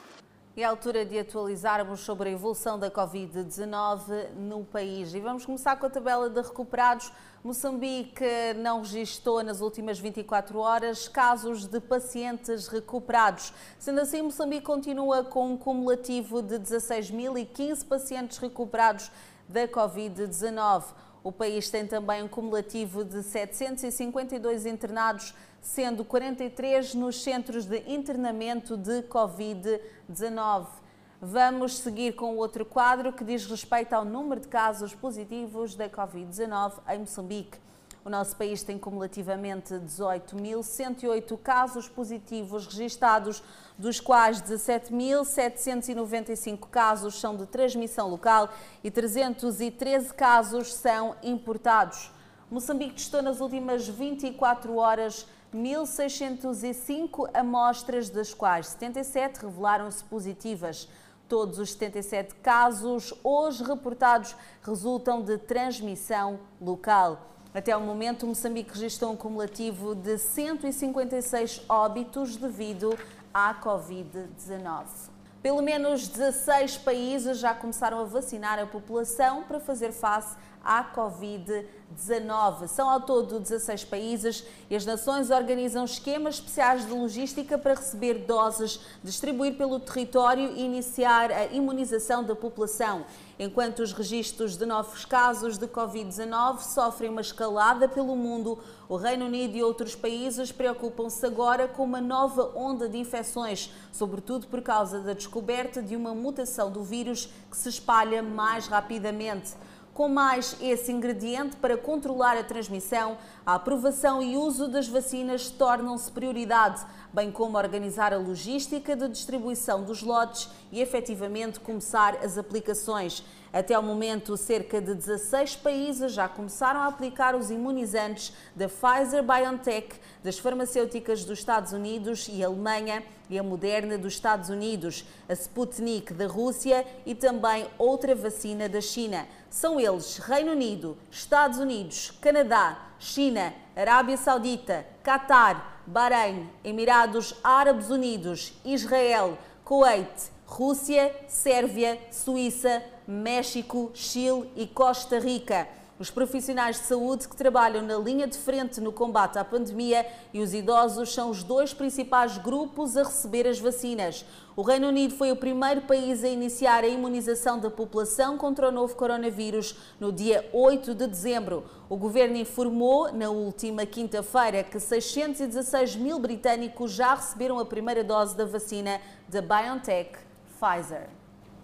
É a altura de atualizarmos sobre a evolução da Covid-19 no país. E vamos começar com a tabela de recuperados. Moçambique não registrou nas últimas 24 horas casos de pacientes recuperados. Sendo assim, Moçambique continua com um cumulativo de 16.015 pacientes recuperados da Covid-19. O país tem também um cumulativo de 752 internados, sendo 43 nos centros de internamento de Covid-19. Vamos seguir com outro quadro que diz respeito ao número de casos positivos da Covid-19 em Moçambique. O nosso país tem cumulativamente 18.108 casos positivos registados, dos quais 17.795 casos são de transmissão local e 313 casos são importados. Moçambique testou nas últimas 24 horas 1.605 amostras, das quais 77 revelaram-se positivas. Todos os 77 casos hoje reportados resultam de transmissão local. Até o momento, Moçambique registrou um cumulativo de 156 óbitos devido à Covid-19. Pelo menos 16 países já começaram a vacinar a população para fazer face à Covid-19. São ao todo 16 países e as nações organizam esquemas especiais de logística para receber doses, distribuir pelo território e iniciar a imunização da população. Enquanto os registros de novos casos de Covid-19 sofrem uma escalada pelo mundo, o Reino Unido e outros países preocupam-se agora com uma nova onda de infecções, sobretudo por causa da descoberta de uma mutação do vírus que se espalha mais rapidamente. Com mais esse ingrediente para controlar a transmissão, a aprovação e uso das vacinas tornam-se prioridade, bem como organizar a logística de distribuição dos lotes e efetivamente começar as aplicações. Até ao momento, cerca de 16 países já começaram a aplicar os imunizantes da Pfizer BioNTech, das farmacêuticas dos Estados Unidos e Alemanha e a Moderna dos Estados Unidos, a Sputnik da Rússia e também outra vacina da China. São eles Reino Unido, Estados Unidos, Canadá, China, Arábia Saudita, Catar, Bahrein, Emirados Árabes Unidos, Israel, Kuwait, Rússia, Sérvia, Suíça, México, Chile e Costa Rica. Os profissionais de saúde que trabalham na linha de frente no combate à pandemia e os idosos são os dois principais grupos a receber as vacinas. O Reino Unido foi o primeiro país a iniciar a imunização da população contra o novo coronavírus no dia 8 de dezembro. O governo informou na última quinta-feira que 616 mil britânicos já receberam a primeira dose da vacina da BioNTech Pfizer.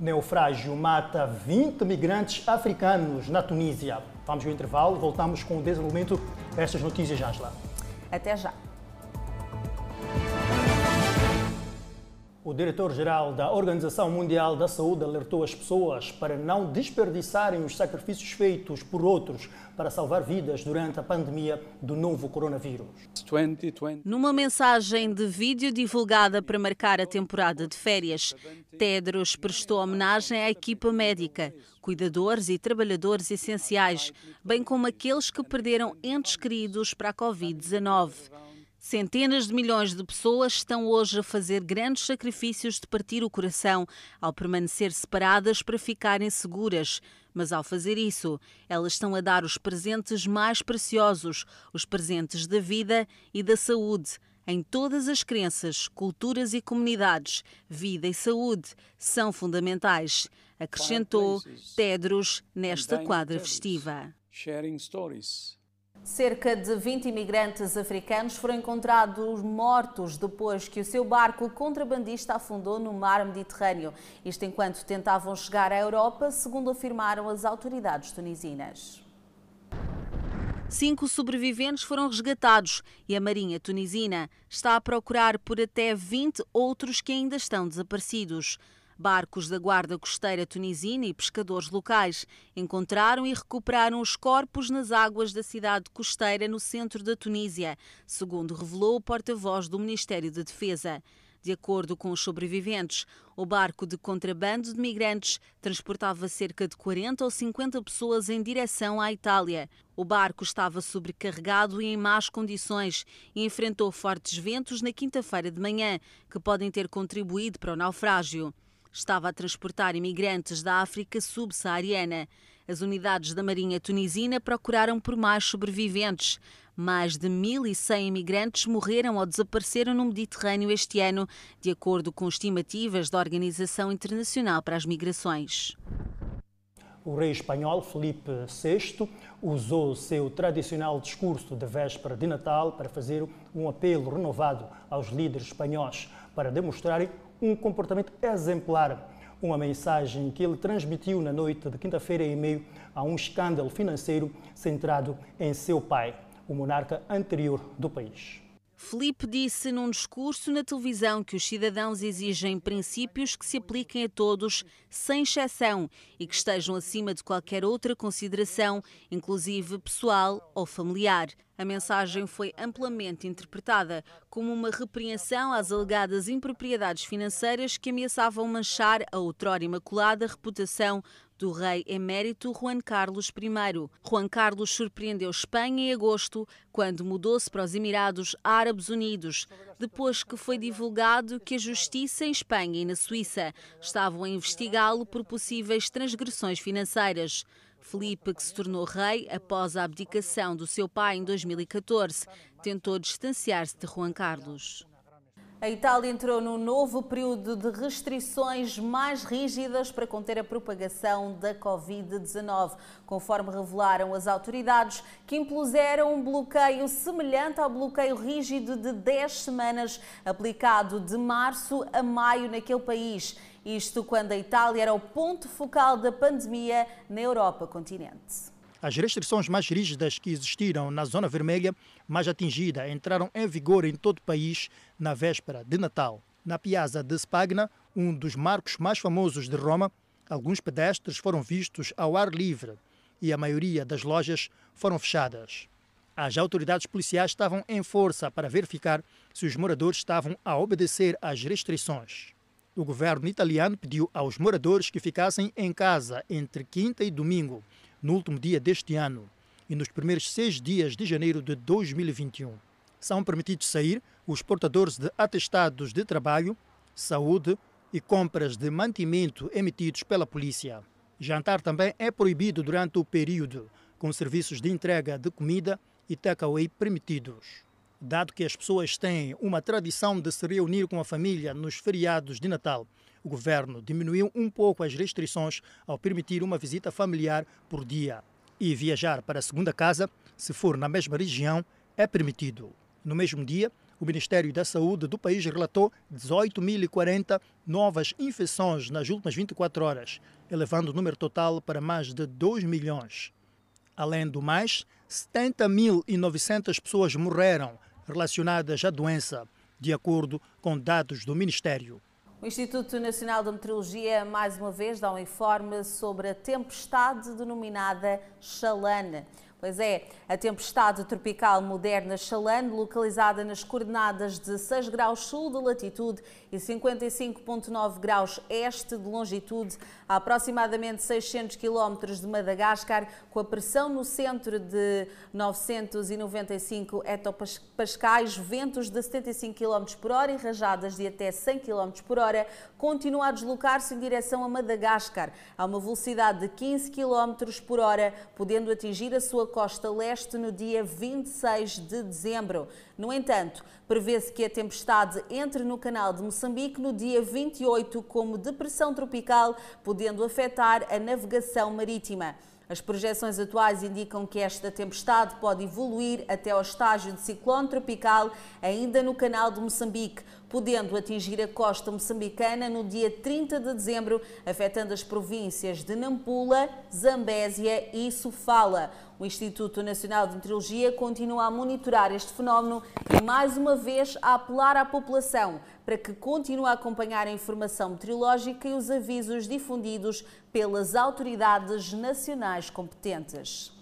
Naufrágio mata 20 migrantes africanos na Tunísia. Vamos ao intervalo, voltamos com o desenvolvimento destas notícias, Angela. Até já. O diretor-geral da Organização Mundial da Saúde alertou as pessoas para não desperdiçarem os sacrifícios feitos por outros para salvar vidas durante a pandemia do novo coronavírus. Numa mensagem de vídeo divulgada para marcar a temporada de férias, Tedros prestou homenagem à equipa médica, cuidadores e trabalhadores essenciais, bem como aqueles que perderam entes queridos para a Covid-19. Centenas de milhões de pessoas estão hoje a fazer grandes sacrifícios de partir o coração ao permanecer separadas para ficarem seguras. Mas ao fazer isso, elas estão a dar os presentes mais preciosos, os presentes da vida e da saúde. Em todas as crenças, culturas e comunidades, vida e saúde são fundamentais, acrescentou Tedros nesta quadra festiva. Cerca de 20 imigrantes africanos foram encontrados mortos depois que o seu barco contrabandista afundou no mar Mediterrâneo. Isto enquanto tentavam chegar à Europa, segundo afirmaram as autoridades tunisinas. Cinco sobreviventes foram resgatados e a Marinha tunisina está a procurar por até 20 outros que ainda estão desaparecidos. Barcos da Guarda Costeira tunisina e pescadores locais encontraram e recuperaram os corpos nas águas da cidade costeira no centro da Tunísia, segundo revelou o porta-voz do Ministério da Defesa. De acordo com os sobreviventes, o barco de contrabando de migrantes transportava cerca de 40 ou 50 pessoas em direção à Itália. O barco estava sobrecarregado e em más condições e enfrentou fortes ventos na quinta-feira de manhã, que podem ter contribuído para o naufrágio estava a transportar imigrantes da África subsaariana. As unidades da Marinha tunisina procuraram por mais sobreviventes. Mais de 1.100 imigrantes morreram ou desapareceram no Mediterrâneo este ano, de acordo com estimativas da Organização Internacional para as Migrações. O rei espanhol Felipe VI usou seu tradicional discurso de véspera de Natal para fazer um apelo renovado aos líderes espanhóis para demonstrarem um comportamento exemplar. Uma mensagem que ele transmitiu na noite de quinta-feira em meio a um escândalo financeiro centrado em seu pai, o monarca anterior do país. Felipe disse num discurso na televisão que os cidadãos exigem princípios que se apliquem a todos, sem exceção, e que estejam acima de qualquer outra consideração, inclusive pessoal ou familiar. A mensagem foi amplamente interpretada como uma repreensão às alegadas impropriedades financeiras que ameaçavam manchar a outrora imaculada reputação do rei emérito Juan Carlos I. Juan Carlos surpreendeu Espanha em agosto, quando mudou-se para os Emirados Árabes Unidos, depois que foi divulgado que a justiça em Espanha e na Suíça estavam a investigá-lo por possíveis transgressões financeiras. Felipe, que se tornou rei após a abdicação do seu pai em 2014, tentou distanciar-se de Juan Carlos. A Itália entrou num novo período de restrições mais rígidas para conter a propagação da Covid-19, conforme revelaram as autoridades, que impuseram um bloqueio semelhante ao bloqueio rígido de 10 semanas aplicado de março a maio naquele país. Isto quando a Itália era o ponto focal da pandemia na Europa continente. As restrições mais rígidas que existiram na zona vermelha, mais atingida, entraram em vigor em todo o país na véspera de Natal. Na Piazza de Spagna, um dos marcos mais famosos de Roma, alguns pedestres foram vistos ao ar livre e a maioria das lojas foram fechadas. As autoridades policiais estavam em força para verificar se os moradores estavam a obedecer às restrições. O governo italiano pediu aos moradores que ficassem em casa entre quinta e domingo no último dia deste ano e nos primeiros seis dias de janeiro de 2021. São permitidos sair os portadores de atestados de trabalho, saúde e compras de mantimento emitidos pela polícia. Jantar também é proibido durante o período, com serviços de entrega de comida e takeaway permitidos. Dado que as pessoas têm uma tradição de se reunir com a família nos feriados de Natal o governo diminuiu um pouco as restrições ao permitir uma visita familiar por dia. E viajar para a segunda casa, se for na mesma região, é permitido. No mesmo dia, o Ministério da Saúde do país relatou 18.040 novas infecções nas últimas 24 horas, elevando o número total para mais de 2 milhões. Além do mais, 70.900 pessoas morreram relacionadas à doença, de acordo com dados do Ministério. O Instituto Nacional de Meteorologia, mais uma vez, dá um informe sobre a tempestade denominada Chalane. Pois é, a tempestade tropical moderna Chalane, localizada nas coordenadas de 6 graus sul de latitude e 55,9 graus este de longitude, a aproximadamente 600 quilómetros de Madagascar, com a pressão no centro de 995 hectopascais, ventos de 75 km por hora e rajadas de até 100 km por hora, continua a deslocar-se em direção a Madagascar, a uma velocidade de 15 km por hora, podendo atingir a sua costa leste no dia 26 de dezembro. No entanto, prevê-se que a tempestade entre no canal de Moçambique no dia 28 como depressão tropical, podendo afetar a navegação marítima. As projeções atuais indicam que esta tempestade pode evoluir até ao estágio de ciclone tropical ainda no canal de Moçambique, podendo atingir a costa moçambicana no dia 30 de dezembro, afetando as províncias de Nampula, Zambésia e Sofala. O Instituto Nacional de Meteorologia continua a monitorar este fenómeno e, mais uma vez, a apelar à população para que continue a acompanhar a informação meteorológica e os avisos difundidos pelas autoridades nacionais competentes.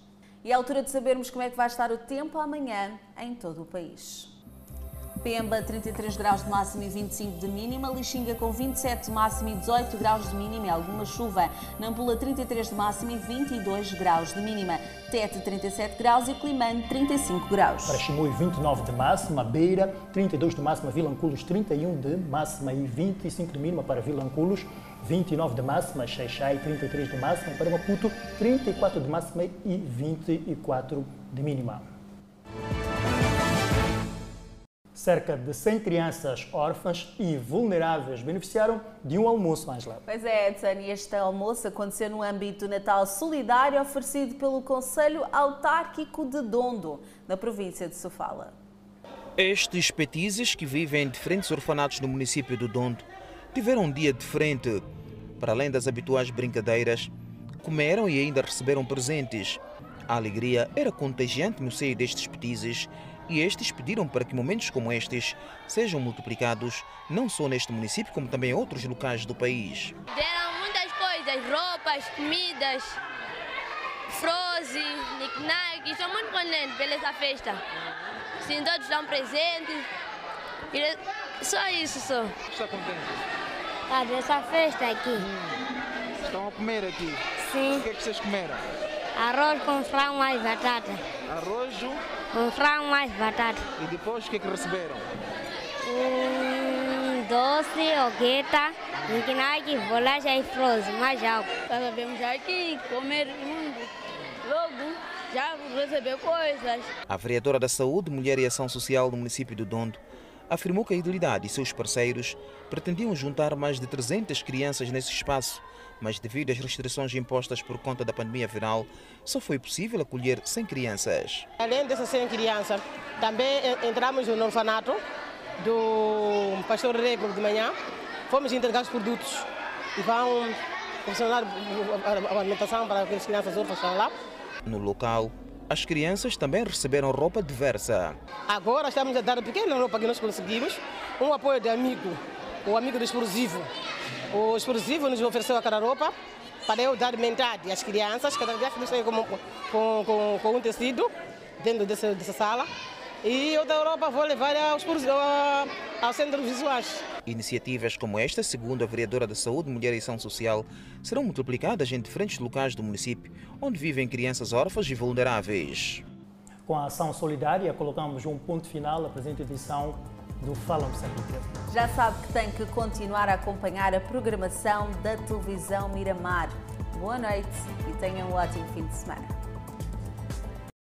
E é a altura de sabermos como é que vai estar o tempo amanhã em todo o país. Pemba 33 graus de máxima e 25 de mínima, Lixinga com 27 de máxima e 18 graus de mínima. E alguma chuva, Nampula 33 de máxima e 22 graus de mínima, Tete 37 graus e Climane 35 graus. Para Chimoio 29 de máxima, Beira 32 de máxima, Vilanculos 31 de máxima e 25 de mínima. Para Vilanculos, 29 de máxima, Xaixai 33 de máxima, para Maputo 34 de máxima e 24 de mínima. Cerca de 100 crianças órfãs e vulneráveis beneficiaram de um almoço, Angela. Pois é, Edson, e este almoço aconteceu no âmbito do Natal Solidário oferecido pelo Conselho Autárquico de Dondo, na província de Sofala. Estes petizes que vivem em diferentes orfanatos no município do Dondo tiveram um dia diferente. Para além das habituais brincadeiras, comeram e ainda receberam presentes. A alegria era contagiante no seio destes petizes e estes pediram para que momentos como estes sejam multiplicados não só neste município, como também em outros locais do país. Deram muitas coisas, roupas, comidas, froze, knick Estou muito contente pela essa festa. Sim, todos dão presentes. Só isso, só. Está contente? Ah, dessa festa aqui. Hum. Estão a comer aqui? Sim. O que é que vocês comeram? Arroz com frango e batata. Arroz? Um frango mais batata. E depois o que é que receberam? Um doce, ogueta, nikinaki, bolacha e frozen, mais algo. Nós vemos aqui comer mundo. Logo, já receber coisas. A vereadora da Saúde, Mulher e Ação Social do município do Dondo afirmou que a Idilidade e seus parceiros pretendiam juntar mais de 300 crianças nesse espaço, mas devido às restrições impostas por conta da pandemia viral, só foi possível acolher 100 crianças. Além dessas 100 crianças, também entramos no orfanato do Pastor Rego de manhã, fomos entregar os produtos e vão funcionar a alimentação para aquelas crianças órfãs que estão lá. No local, as crianças também receberam roupa diversa. Agora estamos a dar a pequena roupa que nós conseguimos, um apoio de amigo, o amigo do explosivo. O explosivo nos ofereceu aquela roupa para eu dar metade às crianças, cada vez que com, com, com, com um tecido dentro dessa, dessa sala. E outra roupa vou levar aos, aos centros visuais. Iniciativas como esta, segundo a vereadora da Saúde, Mulher e Ação Social, serão multiplicadas em diferentes locais do município, onde vivem crianças órfãs e vulneráveis. Com a ação solidária, colocamos um ponto final à presente edição do Fala Moçambique. Já sabe que tem que continuar a acompanhar a programação da televisão Miramar. Boa noite e tenha um ótimo fim de semana.